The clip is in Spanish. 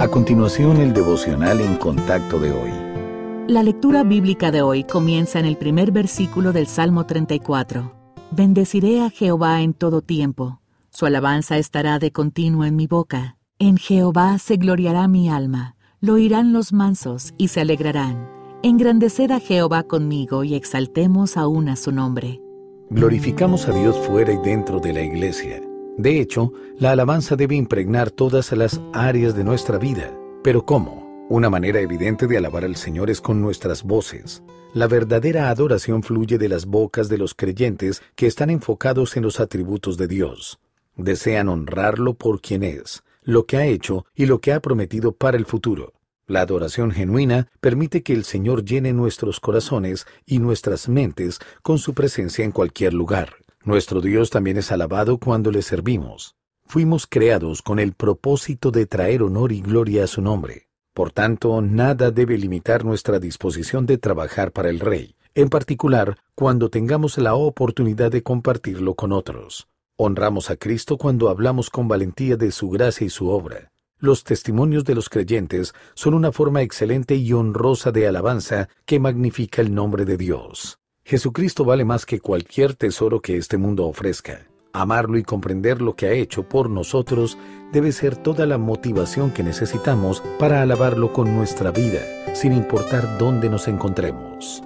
A continuación, el devocional en contacto de hoy. La lectura bíblica de hoy comienza en el primer versículo del Salmo 34. Bendeciré a Jehová en todo tiempo. Su alabanza estará de continuo en mi boca. En Jehová se gloriará mi alma. Lo oirán los mansos y se alegrarán. Engrandeced a Jehová conmigo y exaltemos aún a su nombre. Glorificamos a Dios fuera y dentro de la iglesia. De hecho, la alabanza debe impregnar todas las áreas de nuestra vida. ¿Pero cómo? Una manera evidente de alabar al Señor es con nuestras voces. La verdadera adoración fluye de las bocas de los creyentes que están enfocados en los atributos de Dios. Desean honrarlo por quien es, lo que ha hecho y lo que ha prometido para el futuro. La adoración genuina permite que el Señor llene nuestros corazones y nuestras mentes con su presencia en cualquier lugar. Nuestro Dios también es alabado cuando le servimos. Fuimos creados con el propósito de traer honor y gloria a su nombre. Por tanto, nada debe limitar nuestra disposición de trabajar para el Rey, en particular cuando tengamos la oportunidad de compartirlo con otros. Honramos a Cristo cuando hablamos con valentía de su gracia y su obra. Los testimonios de los creyentes son una forma excelente y honrosa de alabanza que magnifica el nombre de Dios. Jesucristo vale más que cualquier tesoro que este mundo ofrezca. Amarlo y comprender lo que ha hecho por nosotros debe ser toda la motivación que necesitamos para alabarlo con nuestra vida, sin importar dónde nos encontremos.